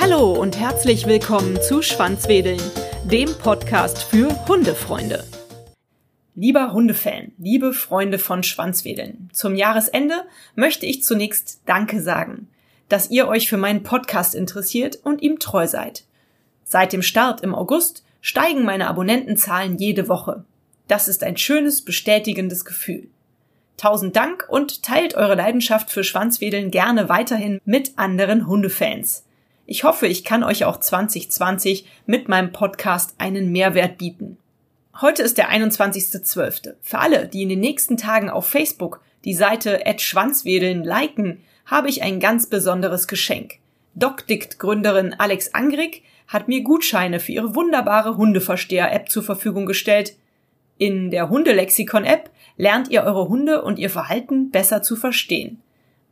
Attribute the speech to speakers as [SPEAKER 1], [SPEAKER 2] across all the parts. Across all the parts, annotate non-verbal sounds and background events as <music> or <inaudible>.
[SPEAKER 1] Hallo und herzlich willkommen zu Schwanzwedeln, dem Podcast für Hundefreunde. Lieber Hundefan, liebe Freunde von Schwanzwedeln, zum Jahresende möchte ich zunächst Danke sagen, dass ihr euch für meinen Podcast interessiert und ihm treu seid. Seit dem Start im August steigen meine Abonnentenzahlen jede Woche. Das ist ein schönes, bestätigendes Gefühl. Tausend Dank und teilt eure Leidenschaft für Schwanzwedeln gerne weiterhin mit anderen Hundefans. Ich hoffe, ich kann euch auch 2020 mit meinem Podcast einen Mehrwert bieten. Heute ist der 21.12. Für alle, die in den nächsten Tagen auf Facebook die Seite Schwanzwedeln liken, habe ich ein ganz besonderes Geschenk. DocDict-Gründerin Alex Angrig hat mir Gutscheine für ihre wunderbare Hundeversteher-App zur Verfügung gestellt. In der Hundelexikon-App lernt ihr eure Hunde und ihr Verhalten besser zu verstehen.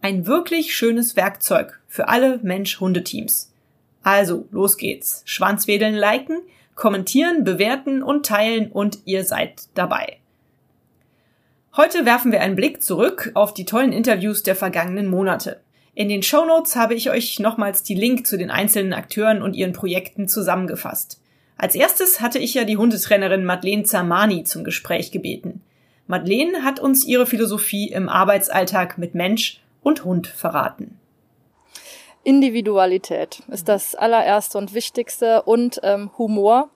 [SPEAKER 1] Ein wirklich schönes Werkzeug für alle Mensch-Hundeteams. Also, los geht's. Schwanzwedeln liken, kommentieren, bewerten und teilen und ihr seid dabei. Heute werfen wir einen Blick zurück auf die tollen Interviews der vergangenen Monate. In den Show Notes habe ich euch nochmals die Link zu den einzelnen Akteuren und ihren Projekten zusammengefasst. Als erstes hatte ich ja die Hundetrainerin Madeleine Zamani zum Gespräch gebeten. Madeleine hat uns ihre Philosophie im Arbeitsalltag mit Mensch und Hund verraten.
[SPEAKER 2] Individualität ist das allererste und wichtigste und ähm, Humor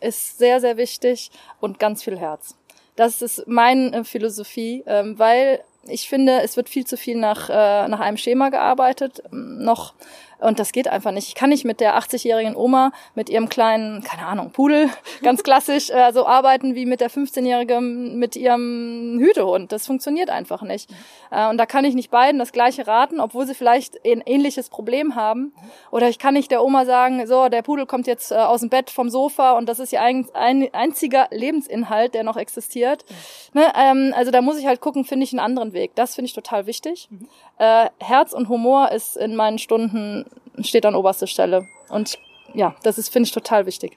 [SPEAKER 2] ist sehr, sehr wichtig und ganz viel Herz. Das ist meine äh, Philosophie, ähm, weil ich finde, es wird viel zu viel nach, äh, nach einem Schema gearbeitet. Noch und das geht einfach nicht. Ich kann nicht mit der 80-jährigen Oma, mit ihrem kleinen, keine Ahnung, Pudel, <laughs> ganz klassisch, äh, so arbeiten wie mit der 15-jährigen mit ihrem Hütehund. Das funktioniert einfach nicht. Äh, und da kann ich nicht beiden das gleiche raten, obwohl sie vielleicht ein ähnliches Problem haben. Oder ich kann nicht der Oma sagen, so, der Pudel kommt jetzt äh, aus dem Bett vom Sofa und das ist ihr ein, ein einziger Lebensinhalt, der noch existiert. Ne? Ähm, also da muss ich halt gucken, finde ich einen anderen Weg. Das finde ich total wichtig. Mhm. Äh, Herz und Humor ist in meinen Stunden steht an oberster Stelle. Und ja, das ist, finde ich, total wichtig.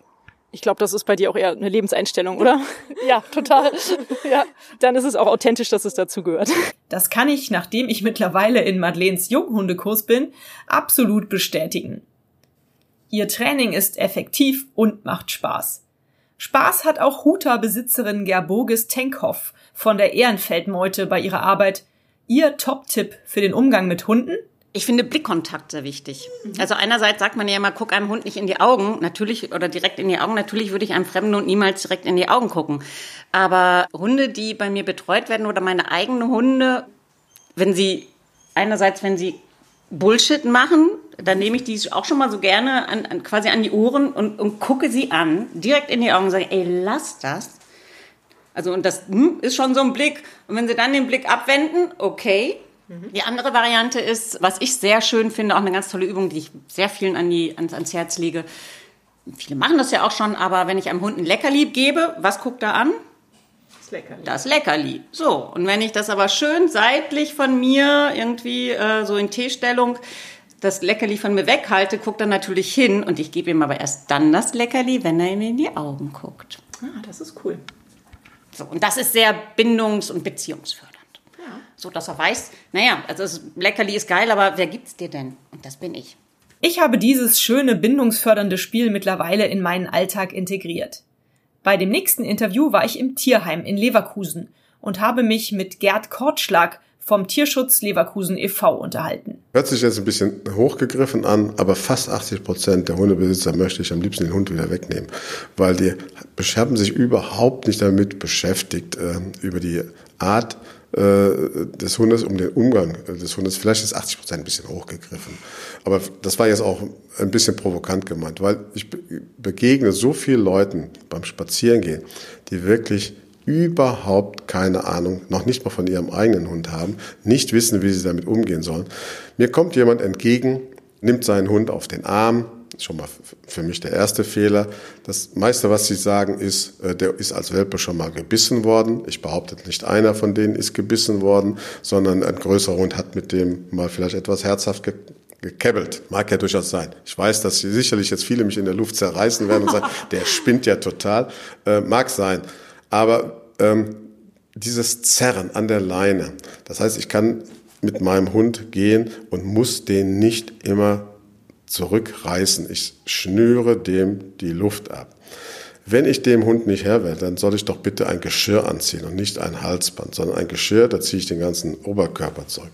[SPEAKER 1] Ich glaube, das ist bei dir auch eher eine Lebenseinstellung, oder? <laughs>
[SPEAKER 2] ja, total. <laughs> ja.
[SPEAKER 1] Dann ist es auch authentisch, dass es dazu gehört. Das kann ich, nachdem ich mittlerweile in Madeleines Junghundekurs bin, absolut bestätigen. Ihr Training ist effektiv und macht Spaß. Spaß hat auch Huta-Besitzerin Gerboges Tenkhoff von der Ehrenfeldmeute bei ihrer Arbeit. Ihr Top-Tipp für den Umgang mit Hunden?
[SPEAKER 3] Ich finde Blickkontakt sehr wichtig. Mhm. Also einerseits sagt man ja immer, guck einem Hund nicht in die Augen, natürlich, oder direkt in die Augen. Natürlich würde ich einem fremden Hund niemals direkt in die Augen gucken. Aber Hunde, die bei mir betreut werden oder meine eigenen Hunde, wenn sie, einerseits, wenn sie Bullshit machen, dann nehme ich die auch schon mal so gerne an, an, quasi an die Ohren und, und gucke sie an, direkt in die Augen und sage, ey, lass das. Also, und das hm, ist schon so ein Blick. Und wenn sie dann den Blick abwenden, okay, die andere Variante ist, was ich sehr schön finde, auch eine ganz tolle Übung, die ich sehr vielen an die, ans, ans Herz lege. Viele machen das ja auch schon, aber wenn ich einem Hund ein Leckerli gebe, was guckt er an? Das Leckerli. Das Leckerli. So, und wenn ich das aber schön seitlich von mir irgendwie äh, so in T-Stellung das Leckerli von mir weghalte, guckt er natürlich hin und ich gebe ihm aber erst dann das Leckerli, wenn er mir in die Augen guckt.
[SPEAKER 1] Ah, das ist cool.
[SPEAKER 3] So, und das ist sehr bindungs- und beziehungsfördernd so dass er weiß, naja, also das Leckerli ist geil, aber wer gibt's dir denn? Und das bin ich.
[SPEAKER 1] Ich habe dieses schöne bindungsfördernde Spiel mittlerweile in meinen Alltag integriert. Bei dem nächsten Interview war ich im Tierheim in Leverkusen und habe mich mit Gerd Kortschlag vom Tierschutz Leverkusen e.V. unterhalten.
[SPEAKER 4] Hört sich jetzt ein bisschen hochgegriffen an, aber fast 80 Prozent der Hundebesitzer möchte ich am liebsten den Hund wieder wegnehmen, weil die haben sich überhaupt nicht damit beschäftigt, äh, über die Art äh, des Hundes, um den Umgang des Hundes. Vielleicht ist 80 Prozent ein bisschen hochgegriffen. Aber das war jetzt auch ein bisschen provokant gemeint, weil ich begegne so vielen Leuten beim Spazierengehen, die wirklich überhaupt keine Ahnung, noch nicht mal von ihrem eigenen Hund haben, nicht wissen, wie sie damit umgehen sollen. Mir kommt jemand entgegen, nimmt seinen Hund auf den Arm, schon mal für mich der erste Fehler. Das meiste, was Sie sagen, ist, äh, der ist als Welpe schon mal gebissen worden. Ich behaupte, nicht einer von denen ist gebissen worden, sondern ein größerer Hund hat mit dem mal vielleicht etwas herzhaft ge gekebbelt. Mag ja durchaus sein. Ich weiß, dass sicherlich jetzt viele mich in der Luft zerreißen werden und sagen, <laughs> der spinnt ja total. Äh, mag sein. Aber ähm, dieses Zerren an der Leine. Das heißt, ich kann mit meinem Hund gehen und muss den nicht immer zurückreißen. Ich schnüre dem die Luft ab. Wenn ich dem Hund nicht Herr werde, dann soll ich doch bitte ein Geschirr anziehen und nicht ein Halsband, sondern ein Geschirr, da ziehe ich den ganzen Oberkörper zurück.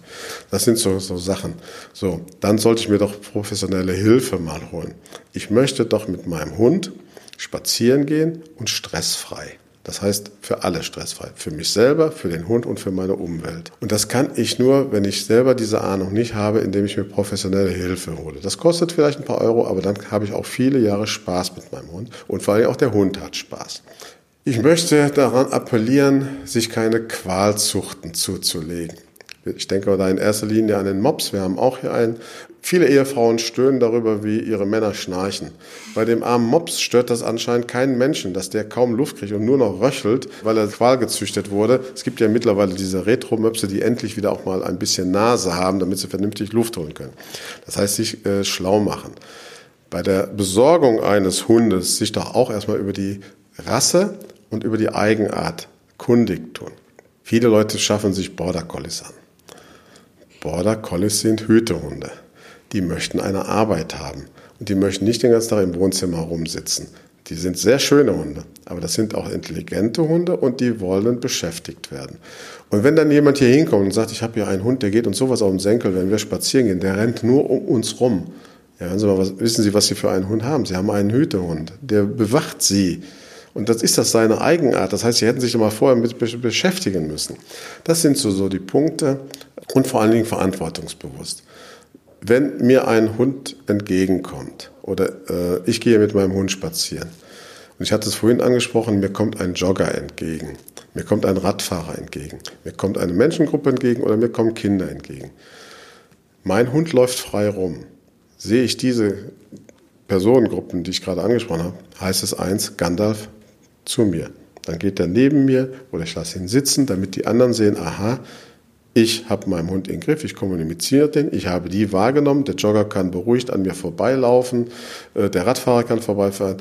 [SPEAKER 4] Das sind so, so Sachen. So, dann sollte ich mir doch professionelle Hilfe mal holen. Ich möchte doch mit meinem Hund spazieren gehen und stressfrei. Das heißt, für alle stressfrei. Für mich selber, für den Hund und für meine Umwelt. Und das kann ich nur, wenn ich selber diese Ahnung nicht habe, indem ich mir professionelle Hilfe hole. Das kostet vielleicht ein paar Euro, aber dann habe ich auch viele Jahre Spaß mit meinem Hund. Und vor allem auch der Hund hat Spaß. Ich möchte daran appellieren, sich keine Qualzuchten zuzulegen. Ich denke da in erster Linie an den Mops. Wir haben auch hier einen. Viele Ehefrauen stöhnen darüber, wie ihre Männer schnarchen. Bei dem armen Mops stört das anscheinend keinen Menschen, dass der kaum Luft kriegt und nur noch röchelt, weil er Qual gezüchtet wurde. Es gibt ja mittlerweile diese Retro-Möpse, die endlich wieder auch mal ein bisschen Nase haben, damit sie vernünftig Luft holen können. Das heißt, sich äh, schlau machen. Bei der Besorgung eines Hundes sich doch auch erstmal über die Rasse und über die Eigenart kundig tun. Viele Leute schaffen sich Border Collies an. Border Collies sind Hütehunde. Die möchten eine Arbeit haben. Und die möchten nicht den ganzen Tag im Wohnzimmer rumsitzen. Die sind sehr schöne Hunde, aber das sind auch intelligente Hunde und die wollen beschäftigt werden. Und wenn dann jemand hier hinkommt und sagt, ich habe hier einen Hund, der geht uns sowas auf den Senkel, wenn wir spazieren gehen, der rennt nur um uns rum. Ja, Sie was, wissen Sie, was Sie für einen Hund haben? Sie haben einen Hütehund, der bewacht Sie. Und das ist das seine Eigenart. Das heißt, Sie hätten sich mal vorher mit beschäftigen müssen. Das sind so, so die Punkte und vor allen Dingen verantwortungsbewusst. Wenn mir ein Hund entgegenkommt oder äh, ich gehe mit meinem Hund spazieren und ich hatte es vorhin angesprochen, mir kommt ein Jogger entgegen, mir kommt ein Radfahrer entgegen, mir kommt eine Menschengruppe entgegen oder mir kommen Kinder entgegen. Mein Hund läuft frei rum. Sehe ich diese Personengruppen, die ich gerade angesprochen habe, heißt es eins, Gandalf zu mir. Dann geht er neben mir oder ich lasse ihn sitzen, damit die anderen sehen, aha, ich habe meinen Hund im Griff, ich kommuniziere den, ich habe die wahrgenommen, der Jogger kann beruhigt an mir vorbeilaufen, äh, der Radfahrer kann vorbeifahren,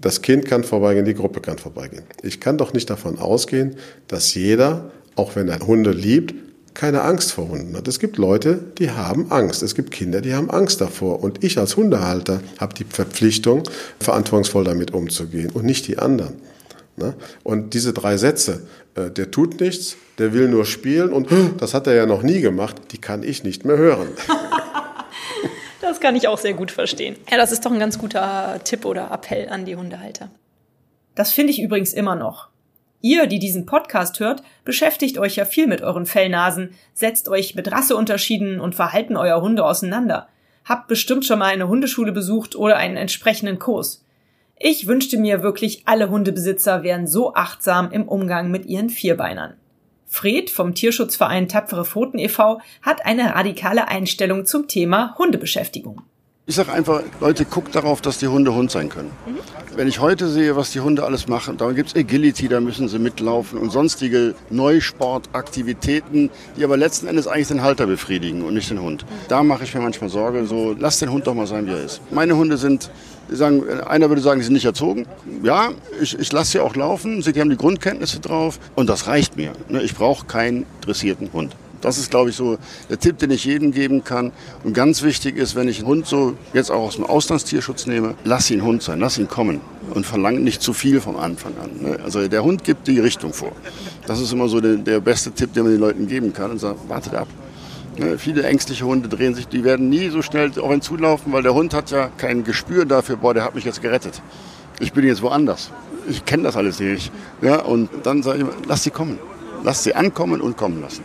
[SPEAKER 4] das Kind kann vorbeigehen, die Gruppe kann vorbeigehen. Ich kann doch nicht davon ausgehen, dass jeder, auch wenn er Hunde liebt, keine Angst vor Hunden hat. Es gibt Leute, die haben Angst. Es gibt Kinder, die haben Angst davor. Und ich als Hundehalter habe die Verpflichtung, verantwortungsvoll damit umzugehen und nicht die anderen. Ne? Und diese drei Sätze, äh, der tut nichts, der will nur spielen und <gasps> das hat er ja noch nie gemacht, die kann ich nicht mehr hören. <laughs>
[SPEAKER 1] das kann ich auch sehr gut verstehen. Ja, das ist doch ein ganz guter Tipp oder Appell an die Hundehalter. Das finde ich übrigens immer noch. Ihr, die diesen Podcast hört, beschäftigt euch ja viel mit euren Fellnasen, setzt euch mit Rasseunterschieden und Verhalten eurer Hunde auseinander, habt bestimmt schon mal eine Hundeschule besucht oder einen entsprechenden Kurs. Ich wünschte mir wirklich, alle Hundebesitzer wären so achtsam im Umgang mit ihren Vierbeinern. Fred vom Tierschutzverein Tapfere Pfoten e.V. hat eine radikale Einstellung zum Thema Hundebeschäftigung.
[SPEAKER 5] Ich sage einfach, Leute, guckt darauf, dass die Hunde Hund sein können. Mhm. Wenn ich heute sehe, was die Hunde alles machen, da gibt es Agility, da müssen sie mitlaufen und sonstige Neusportaktivitäten, die aber letzten Endes eigentlich den Halter befriedigen und nicht den Hund. Da mache ich mir manchmal Sorge, so lass den Hund doch mal sein, wie er ist. Meine Hunde sind, sagen, einer würde sagen, sie sind nicht erzogen. Ja, ich, ich lasse sie auch laufen, sie haben die Grundkenntnisse drauf und das reicht mir. Ne, ich brauche keinen dressierten Hund. Das ist, glaube ich, so der Tipp, den ich jedem geben kann. Und ganz wichtig ist, wenn ich einen Hund so jetzt auch aus dem Auslandstierschutz nehme, lass ihn Hund sein, lass ihn kommen und verlang nicht zu viel vom Anfang an. Ne? Also der Hund gibt die Richtung vor. Das ist immer so der, der beste Tipp, den man den Leuten geben kann und sagt, wartet ab. Ne? Viele ängstliche Hunde drehen sich, die werden nie so schnell auf ihn zulaufen, weil der Hund hat ja kein Gespür dafür, boah, der hat mich jetzt gerettet. Ich bin jetzt woanders. Ich kenne das alles nicht. Ja, und dann sage ich, lass sie kommen. Lass sie ankommen und kommen lassen.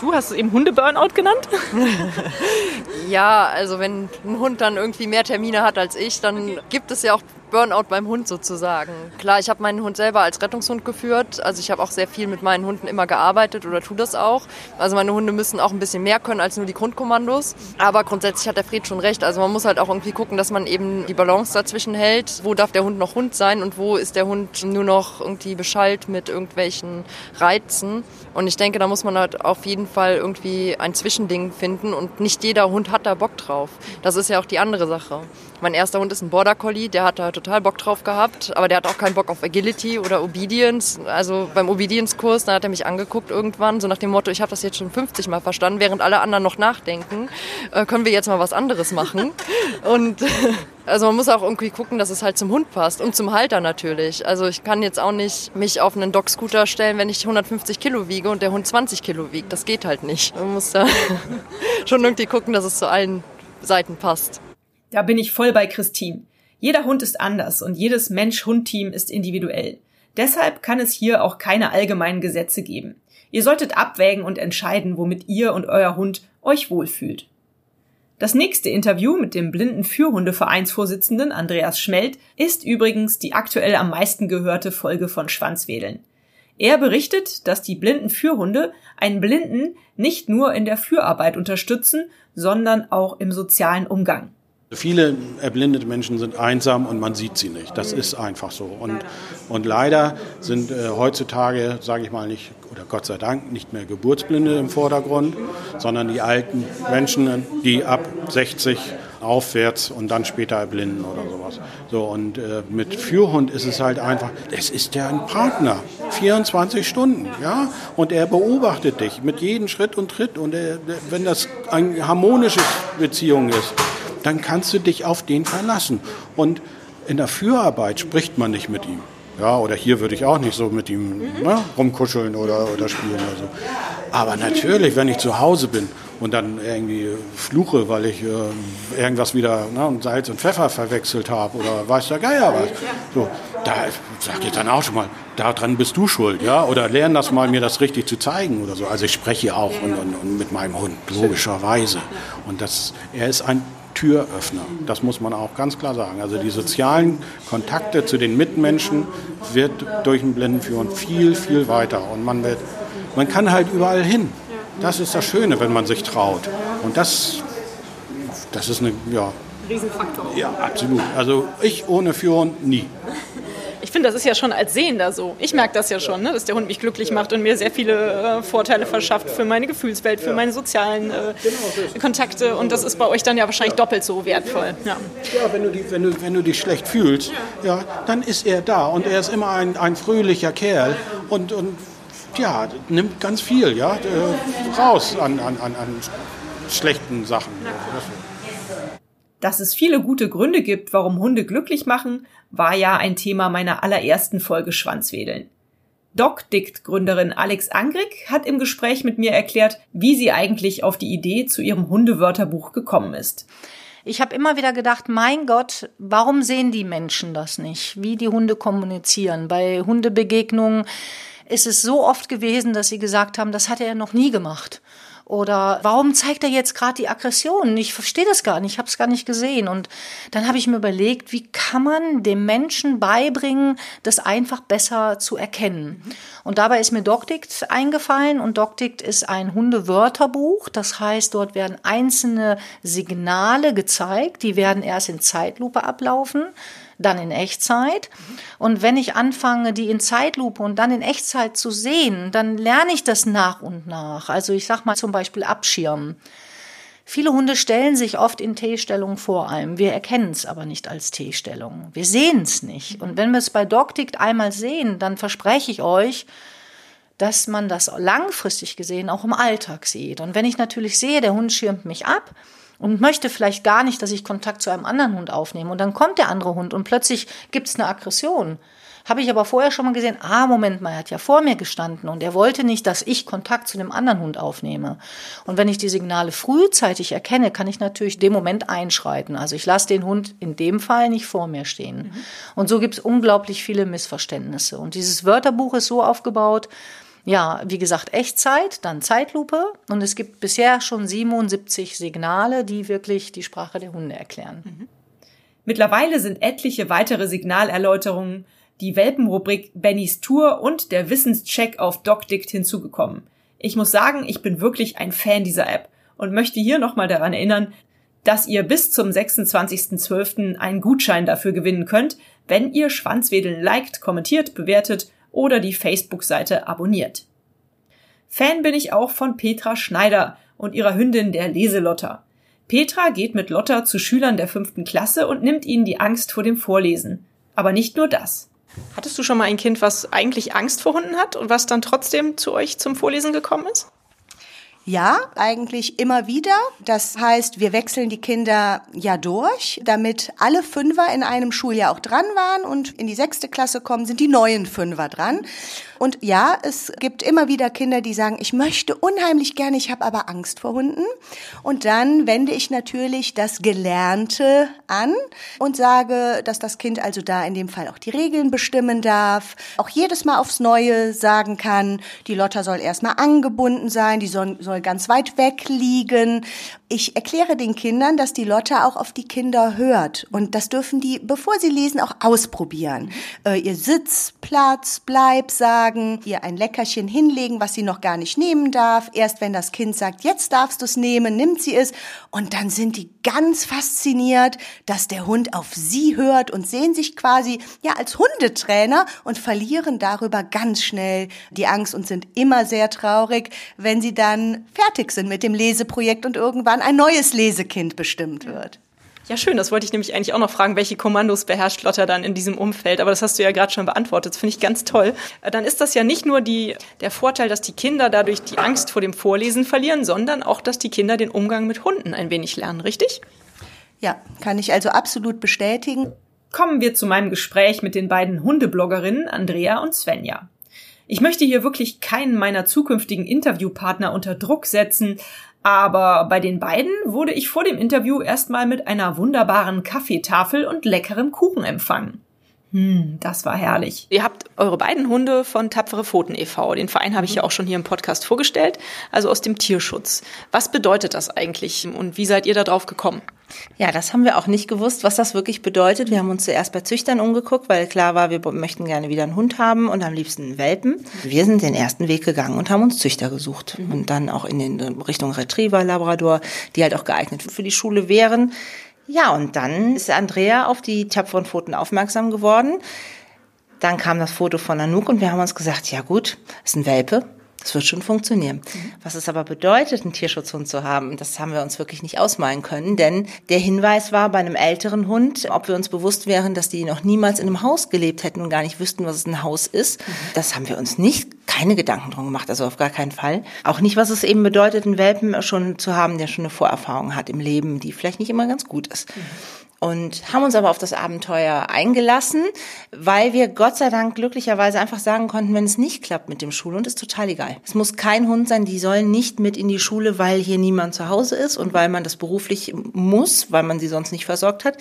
[SPEAKER 1] Du hast es eben Hunde-Burnout genannt? <laughs>
[SPEAKER 6] ja, also wenn ein Hund dann irgendwie mehr Termine hat als ich, dann gibt es ja auch Burnout beim Hund sozusagen. Klar, ich habe meinen Hund selber als Rettungshund geführt. Also ich habe auch sehr viel mit meinen Hunden immer gearbeitet oder tue das auch. Also meine Hunde müssen auch ein bisschen mehr können als nur die Grundkommandos. Aber grundsätzlich hat der Fred schon recht. Also man muss halt auch irgendwie gucken, dass man eben die Balance dazwischen hält. Wo darf der Hund noch Hund sein und wo ist der Hund nur noch irgendwie beschallt mit irgendwelchen Reizen. Und ich denke, da muss man halt auf jeden Fall irgendwie ein Zwischending finden und nicht jeder Hund hat da Bock drauf. Das ist ja auch die andere Sache. Mein erster Hund ist ein Border Collie, der hat da total Bock drauf gehabt, aber der hat auch keinen Bock auf Agility oder Obedience. Also beim Obedience-Kurs, da hat er mich angeguckt irgendwann, so nach dem Motto, ich habe das jetzt schon 50 Mal verstanden, während alle anderen noch nachdenken, äh, können wir jetzt mal was anderes machen. <laughs> Und also man muss auch irgendwie gucken, dass es halt zum Hund passt und zum Halter natürlich. Also ich kann jetzt auch nicht mich auf einen Dog-Scooter stellen, wenn ich 150 Kilo wiege und der Hund 20 Kilo wiegt. Das geht halt nicht. Man muss da <laughs> schon irgendwie gucken, dass es zu allen Seiten passt.
[SPEAKER 1] Da bin ich voll bei Christine. Jeder Hund ist anders und jedes Mensch-Hund-Team ist individuell. Deshalb kann es hier auch keine allgemeinen Gesetze geben. Ihr solltet abwägen und entscheiden, womit ihr und euer Hund euch wohlfühlt. Das nächste Interview mit dem blinden Fürhundevereinsvorsitzenden Andreas Schmelt ist übrigens die aktuell am meisten gehörte Folge von Schwanzwedeln. Er berichtet, dass die blinden Fürhunde einen Blinden nicht nur in der Führarbeit unterstützen, sondern auch im sozialen Umgang.
[SPEAKER 7] Viele erblindete Menschen sind einsam und man sieht sie nicht. Das ist einfach so. Und, und leider sind äh, heutzutage, sage ich mal nicht, oder Gott sei Dank, nicht mehr Geburtsblinde im Vordergrund, sondern die alten Menschen, die ab 60 aufwärts und dann später erblinden oder sowas. So, und äh, mit Führhund ist es halt einfach, es ist ja ein Partner, 24 Stunden, ja, und er beobachtet dich mit jedem Schritt und Tritt und er, wenn das eine harmonische Beziehung ist, dann kannst du dich auf den verlassen. Und in der Führarbeit spricht man nicht mit ihm. Ja, oder hier würde ich auch nicht so mit ihm ne, rumkuscheln oder, oder spielen oder so. Aber natürlich, wenn ich zu Hause bin und dann irgendwie fluche, weil ich äh, irgendwas wieder ne, Salz und Pfeffer verwechselt habe oder weiß der Geier was, so, da sage ich dann auch schon mal, daran bist du schuld, ja, oder lern das mal, mir das richtig zu zeigen oder so. Also ich spreche auch und, und, und mit meinem Hund, logischerweise. Und das, er ist ein Türöffner. Das muss man auch ganz klar sagen. Also die sozialen Kontakte zu den Mitmenschen wird durch den Blindenführen viel, viel weiter. Und man, wird, man kann halt überall hin. Das ist das Schöne, wenn man sich traut. Und das, das ist eine, ja.
[SPEAKER 1] Riesenfaktor.
[SPEAKER 7] Ja, absolut. Also ich ohne Führen nie
[SPEAKER 1] finde, das ist ja schon als Sehender so. Ich merke das ja schon, ne, dass der Hund mich glücklich macht und mir sehr viele äh, Vorteile verschafft für meine Gefühlswelt, für meine sozialen äh, Kontakte. Und das ist bei euch dann ja wahrscheinlich doppelt so wertvoll. Ja,
[SPEAKER 7] ja. Wenn, du die, wenn, du, wenn du dich schlecht fühlst, ja, dann ist er da. Und er ist immer ein, ein fröhlicher Kerl und, und ja, nimmt ganz viel ja, äh, raus an, an, an, an schlechten Sachen.
[SPEAKER 1] Dass es viele gute Gründe gibt, warum Hunde glücklich machen, war ja ein Thema meiner allerersten Folge Schwanzwedeln. DocDict-Gründerin Alex Angrig hat im Gespräch mit mir erklärt, wie sie eigentlich auf die Idee zu ihrem Hundewörterbuch gekommen ist.
[SPEAKER 8] Ich habe immer wieder gedacht, mein Gott, warum sehen die Menschen das nicht, wie die Hunde kommunizieren? Bei Hundebegegnungen ist es so oft gewesen, dass sie gesagt haben, das hat er noch nie gemacht. Oder warum zeigt er jetzt gerade die Aggression? Ich verstehe das gar nicht, ich habe es gar nicht gesehen. Und dann habe ich mir überlegt, wie kann man dem Menschen beibringen, das einfach besser zu erkennen. Und dabei ist mir DocDict eingefallen und DocDict ist ein Hundewörterbuch. Das heißt, dort werden einzelne Signale gezeigt, die werden erst in Zeitlupe ablaufen dann in Echtzeit. Und wenn ich anfange, die in Zeitlupe und dann in Echtzeit zu sehen, dann lerne ich das nach und nach. Also ich sag mal zum Beispiel abschirmen. Viele Hunde stellen sich oft in T-Stellung vor allem. Wir erkennen es aber nicht als T-Stellung. Wir sehen es nicht. Und wenn wir es bei DocDict einmal sehen, dann verspreche ich euch, dass man das langfristig gesehen auch im Alltag sieht. Und wenn ich natürlich sehe, der Hund schirmt mich ab, und möchte vielleicht gar nicht, dass ich Kontakt zu einem anderen Hund aufnehme. Und dann kommt der andere Hund und plötzlich gibt es eine Aggression. Habe ich aber vorher schon mal gesehen, ah, Moment mal, er hat ja vor mir gestanden und er wollte nicht, dass ich Kontakt zu dem anderen Hund aufnehme. Und wenn ich die Signale frühzeitig erkenne, kann ich natürlich dem Moment einschreiten. Also ich lasse den Hund in dem Fall nicht vor mir stehen. Mhm. Und so gibt es unglaublich viele Missverständnisse. Und dieses Wörterbuch ist so aufgebaut, ja, wie gesagt, Echtzeit, dann Zeitlupe und es gibt bisher schon 77 Signale, die wirklich die Sprache der Hunde erklären. Mhm.
[SPEAKER 1] Mittlerweile sind etliche weitere Signalerläuterungen, die Welpenrubrik Bennys Tour und der Wissenscheck auf DocDict hinzugekommen. Ich muss sagen, ich bin wirklich ein Fan dieser App und möchte hier nochmal daran erinnern, dass ihr bis zum 26.12. einen Gutschein dafür gewinnen könnt, wenn ihr Schwanzwedeln liked, kommentiert, bewertet oder die Facebook-Seite abonniert. Fan bin ich auch von Petra Schneider und ihrer Hündin der Leselotter. Petra geht mit Lotta zu Schülern der fünften Klasse und nimmt ihnen die Angst vor dem Vorlesen. Aber nicht nur das. Hattest du schon mal ein Kind, was eigentlich Angst vor Hunden hat und was dann trotzdem zu euch zum Vorlesen gekommen ist?
[SPEAKER 9] Ja, eigentlich immer wieder. Das heißt, wir wechseln die Kinder ja durch, damit alle Fünfer in einem Schuljahr auch dran waren und in die sechste Klasse kommen, sind die neuen Fünfer dran. Und ja, es gibt immer wieder Kinder, die sagen, ich möchte unheimlich gerne, ich habe aber Angst vor Hunden. Und dann wende ich natürlich das Gelernte an und sage, dass das Kind also da in dem Fall auch die Regeln bestimmen darf, auch jedes Mal aufs Neue sagen kann, die Lotta soll erstmal angebunden sein, die soll, ganz weit weg liegen. Ich erkläre den Kindern, dass die Lotta auch auf die Kinder hört. Und das dürfen die, bevor sie lesen, auch ausprobieren. Äh, ihr Sitz, Platz, Bleib sagen, ihr ein Leckerchen hinlegen, was sie noch gar nicht nehmen darf. Erst wenn das Kind sagt, jetzt darfst du es nehmen, nimmt sie es. Und dann sind die ganz fasziniert, dass der Hund auf sie hört und sehen sich quasi, ja, als Hundetrainer und verlieren darüber ganz schnell die Angst und sind immer sehr traurig, wenn sie dann fertig sind mit dem Leseprojekt und irgendwann ein neues Lesekind bestimmt wird.
[SPEAKER 1] Ja, schön. Das wollte ich nämlich eigentlich auch noch fragen, welche Kommandos beherrscht Lotta dann in diesem Umfeld. Aber das hast du ja gerade schon beantwortet. Das finde ich ganz toll. Äh, dann ist das ja nicht nur die, der Vorteil, dass die Kinder dadurch die Angst vor dem Vorlesen verlieren, sondern auch, dass die Kinder den Umgang mit Hunden ein wenig lernen, richtig?
[SPEAKER 9] Ja, kann ich also absolut bestätigen.
[SPEAKER 1] Kommen wir zu meinem Gespräch mit den beiden Hundebloggerinnen Andrea und Svenja. Ich möchte hier wirklich keinen meiner zukünftigen Interviewpartner unter Druck setzen, aber bei den beiden wurde ich vor dem Interview erstmal mit einer wunderbaren Kaffeetafel und leckerem Kuchen empfangen. Hm, das war herrlich. Ihr habt eure beiden Hunde von Tapfere Pfoten e.V. Den Verein habe ich ja auch schon hier im Podcast vorgestellt, also aus dem Tierschutz. Was bedeutet das eigentlich und wie seid ihr da drauf gekommen?
[SPEAKER 10] Ja, das haben wir auch nicht gewusst, was das wirklich bedeutet. Wir haben uns zuerst bei Züchtern umgeguckt, weil klar war, wir möchten gerne wieder einen Hund haben und am liebsten einen Welpen. Wir sind den ersten Weg gegangen und haben uns Züchter gesucht mhm. und dann auch in den Richtung Retriever, Labrador, die halt auch geeignet für die Schule wären. Ja, und dann ist Andrea auf die tapferen Pfoten aufmerksam geworden. Dann kam das Foto von Anouk und wir haben uns gesagt, ja gut, ist ein Welpe, das wird schon funktionieren. Mhm. Was es aber bedeutet, einen Tierschutzhund zu haben, das haben wir uns wirklich nicht ausmalen können, denn der Hinweis war bei einem älteren Hund, ob wir uns bewusst wären, dass die noch niemals in einem Haus gelebt hätten und gar nicht wüssten, was es ein Haus ist. Mhm. Das haben wir uns nicht, keine Gedanken drum gemacht, also auf gar keinen Fall. Auch nicht, was es eben bedeutet, einen Welpen schon zu haben, der schon eine Vorerfahrung hat im Leben, die vielleicht nicht immer ganz gut ist. Mhm und haben uns aber auf das Abenteuer eingelassen, weil wir Gott sei Dank glücklicherweise einfach sagen konnten, wenn es nicht klappt mit dem Schulhund, ist total egal. Es muss kein Hund sein, die sollen nicht mit in die Schule, weil hier niemand zu Hause ist und weil man das beruflich muss, weil man sie sonst nicht versorgt hat,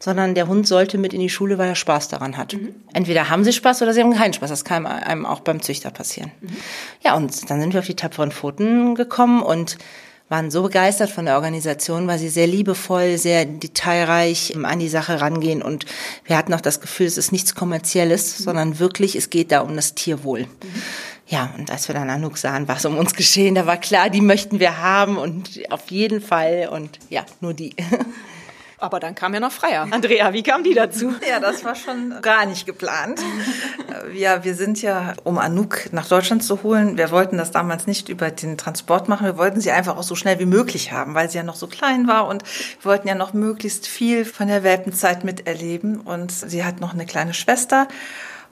[SPEAKER 10] sondern der Hund sollte mit in die Schule, weil er Spaß daran hat. Mhm. Entweder haben sie Spaß oder sie haben keinen Spaß. Das kann einem auch beim Züchter passieren. Mhm. Ja, und dann sind wir auf die tapferen Pfoten gekommen und waren so begeistert von der Organisation, weil sie sehr liebevoll, sehr detailreich an die Sache rangehen und wir hatten auch das Gefühl, es ist nichts Kommerzielles, mhm. sondern wirklich, es geht da um das Tierwohl. Mhm. Ja, und als wir dann Anouk sahen, war es um uns geschehen, da war klar, die möchten wir haben und auf jeden Fall und ja, nur die. <laughs>
[SPEAKER 1] Aber dann kam ja noch Freier. Andrea, wie kam die dazu?
[SPEAKER 11] Ja, das war schon gar nicht geplant. Ja, wir sind ja, um Anouk nach Deutschland zu holen, wir wollten das damals nicht über den Transport machen. Wir wollten sie einfach auch so schnell wie möglich haben, weil sie ja noch so klein war und wir wollten ja noch möglichst viel von der Welpenzeit miterleben. Und sie hat noch eine kleine Schwester.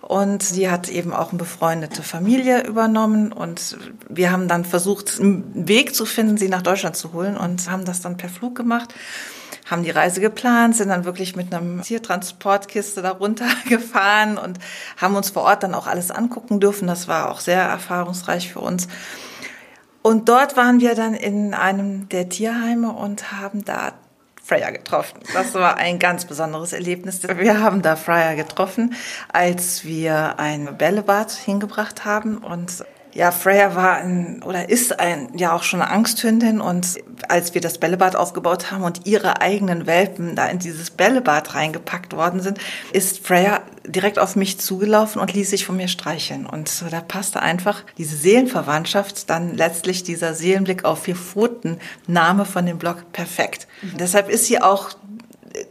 [SPEAKER 11] Und sie hat eben auch eine befreundete Familie übernommen. Und wir haben dann versucht, einen Weg zu finden, sie nach Deutschland zu holen und haben das dann per Flug gemacht haben die Reise geplant, sind dann wirklich mit einem Tiertransportkiste da runtergefahren und haben uns vor Ort dann auch alles angucken dürfen. Das war auch sehr erfahrungsreich für uns. Und dort waren wir dann in einem der Tierheime und haben da Freya getroffen. Das war ein ganz besonderes Erlebnis. Wir haben da Freya getroffen, als wir ein Bällebad hingebracht haben und ja, Freya war ein, oder ist ein, ja auch schon eine Angsthündin und als wir das Bällebad aufgebaut haben und ihre eigenen Welpen da in dieses Bällebad reingepackt worden sind, ist Freya direkt auf mich zugelaufen und ließ sich von mir streicheln. Und da passte einfach diese Seelenverwandtschaft, dann letztlich dieser Seelenblick auf vier Pfoten Name von dem Blog perfekt. Mhm. Deshalb ist sie auch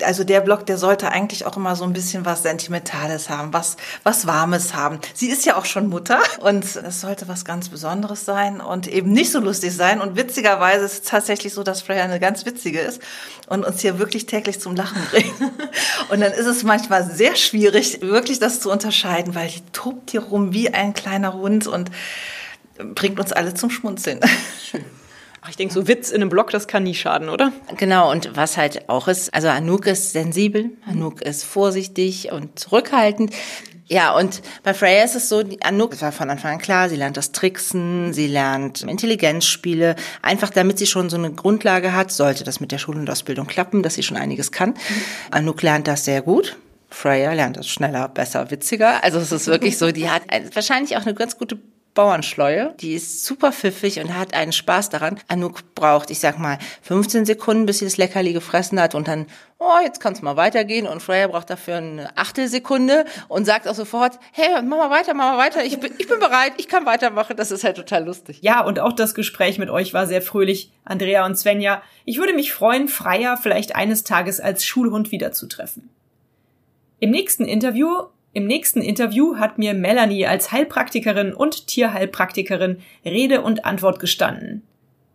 [SPEAKER 11] also der Blog, der sollte eigentlich auch immer so ein bisschen was Sentimentales haben, was, was Warmes haben. Sie ist ja auch schon Mutter und es sollte was ganz Besonderes sein und eben nicht so lustig sein. Und witzigerweise ist es tatsächlich so, dass Freya eine ganz witzige ist und uns hier wirklich täglich zum Lachen bringt. <laughs> Und dann ist es manchmal sehr schwierig, wirklich das zu unterscheiden, weil die tobt hier rum wie ein kleiner Hund und bringt uns alle zum Schmunzeln. Schön.
[SPEAKER 1] Ich denke, so Witz in einem Blog, das kann nie schaden, oder?
[SPEAKER 10] Genau, und was halt auch ist, also Anouk ist sensibel, Anouk ist vorsichtig und zurückhaltend. Ja, und bei Freya ist es so, Anouk war von Anfang an klar, sie lernt das Tricksen, sie lernt Intelligenzspiele, einfach damit sie schon so eine Grundlage hat, sollte das mit der Schul- und Ausbildung klappen, dass sie schon einiges kann. Anouk lernt das sehr gut. Freya lernt das schneller, besser, witziger. Also es ist wirklich so, die hat wahrscheinlich auch eine ganz gute Bauernschleue. Die ist super pfiffig und hat einen Spaß daran. Anouk braucht, ich sag mal, 15 Sekunden, bis sie das Leckerli gefressen hat und dann, oh, jetzt kann es mal weitergehen. Und Freya braucht dafür eine Achtelsekunde und sagt auch sofort, hey, mach mal weiter, mach mal weiter. Ich bin, ich bin bereit, ich kann weitermachen. Das ist halt total lustig.
[SPEAKER 1] Ja, und auch das Gespräch mit euch war sehr fröhlich, Andrea und Svenja. Ich würde mich freuen, Freya vielleicht eines Tages als Schulhund wiederzutreffen. Im nächsten Interview im nächsten Interview hat mir Melanie als Heilpraktikerin und Tierheilpraktikerin Rede und Antwort gestanden.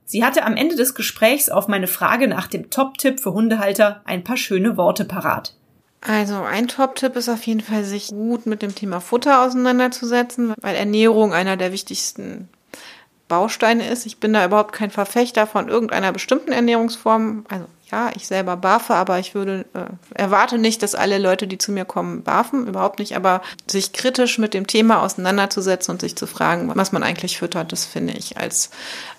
[SPEAKER 1] Sie hatte am Ende des Gesprächs auf meine Frage nach dem Top-Tipp für Hundehalter ein paar schöne Worte parat.
[SPEAKER 12] Also ein Top-Tipp ist auf jeden Fall, sich gut mit dem Thema Futter auseinanderzusetzen, weil Ernährung einer der wichtigsten Bausteine ist. Ich bin da überhaupt kein Verfechter von irgendeiner bestimmten Ernährungsform. Also ja, ich selber barfe, aber ich würde, äh, erwarte nicht, dass alle Leute, die zu mir kommen, barfen, überhaupt nicht, aber sich kritisch mit dem Thema auseinanderzusetzen und sich zu fragen, was man eigentlich füttert, das finde ich als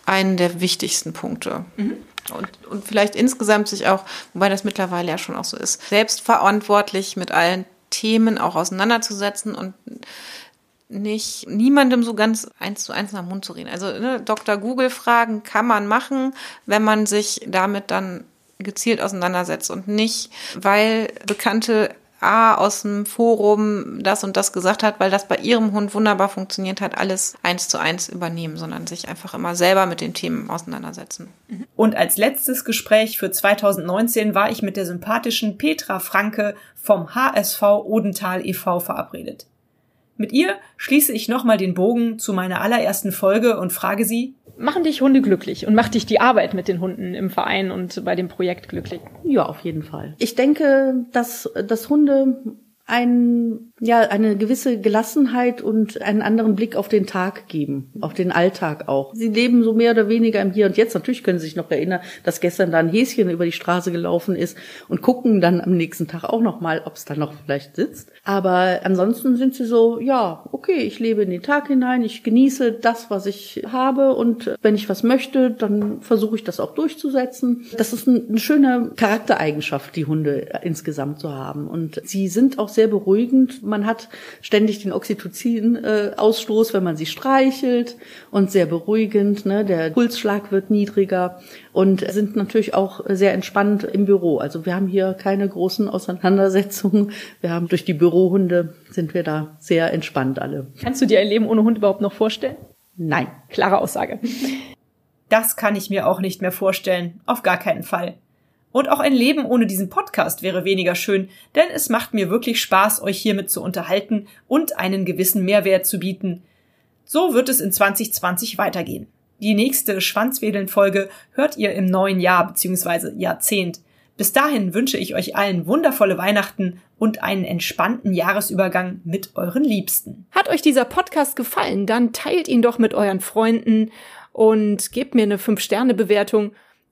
[SPEAKER 12] einen der wichtigsten Punkte. Mhm. Und, und vielleicht insgesamt sich auch, wobei das mittlerweile ja schon auch so ist, selbstverantwortlich mit allen Themen auch auseinanderzusetzen und nicht niemandem so ganz eins zu eins nach dem Mund zu reden. Also ne, Dr. Google Fragen kann man machen, wenn man sich damit dann gezielt auseinandersetzt und nicht, weil Bekannte A aus dem Forum das und das gesagt hat, weil das bei ihrem Hund wunderbar funktioniert hat, alles eins zu eins übernehmen, sondern sich einfach immer selber mit den Themen auseinandersetzen.
[SPEAKER 1] Und als letztes Gespräch für 2019 war ich mit der sympathischen Petra Franke vom HSV Odenthal e.V. verabredet. Mit ihr schließe ich nochmal den Bogen zu meiner allerersten Folge und frage sie, machen dich Hunde glücklich und macht dich die Arbeit mit den Hunden im Verein und bei dem Projekt glücklich?
[SPEAKER 13] Ja, auf jeden Fall. Ich denke, dass, dass Hunde ein, ja, eine gewisse Gelassenheit und einen anderen Blick auf den Tag geben, auf den Alltag auch. Sie leben so mehr oder weniger im Hier und Jetzt. Natürlich können Sie sich noch erinnern, dass gestern da ein Häschen über die Straße gelaufen ist und gucken dann am nächsten Tag auch noch mal, ob es da noch vielleicht sitzt. Aber ansonsten sind sie so, ja, okay, ich lebe in den Tag hinein, ich genieße das, was ich habe und wenn ich was möchte, dann versuche ich das auch durchzusetzen. Das ist eine schöne Charaktereigenschaft, die Hunde insgesamt zu haben und sie sind auch sehr beruhigend. Man hat ständig den Oxytocin-Ausstoß, wenn man sie streichelt und sehr beruhigend. Ne? Der Pulsschlag wird niedriger und sind natürlich auch sehr entspannt im Büro. Also wir haben hier keine großen Auseinandersetzungen. Wir haben durch die Bürohunde sind wir da sehr entspannt alle.
[SPEAKER 1] Kannst du dir ein Leben ohne Hund überhaupt noch vorstellen?
[SPEAKER 13] Nein.
[SPEAKER 1] Klare Aussage. Das kann ich mir auch nicht mehr vorstellen. Auf gar keinen Fall. Und auch ein Leben ohne diesen Podcast wäre weniger schön, denn es macht mir wirklich Spaß, euch hiermit zu unterhalten und einen gewissen Mehrwert zu bieten. So wird es in 2020 weitergehen. Die nächste Schwanzwedeln-Folge hört ihr im neuen Jahr bzw. Jahrzehnt. Bis dahin wünsche ich euch allen wundervolle Weihnachten und einen entspannten Jahresübergang mit euren Liebsten. Hat euch dieser Podcast gefallen, dann teilt ihn doch mit euren Freunden und gebt mir eine 5-Sterne-Bewertung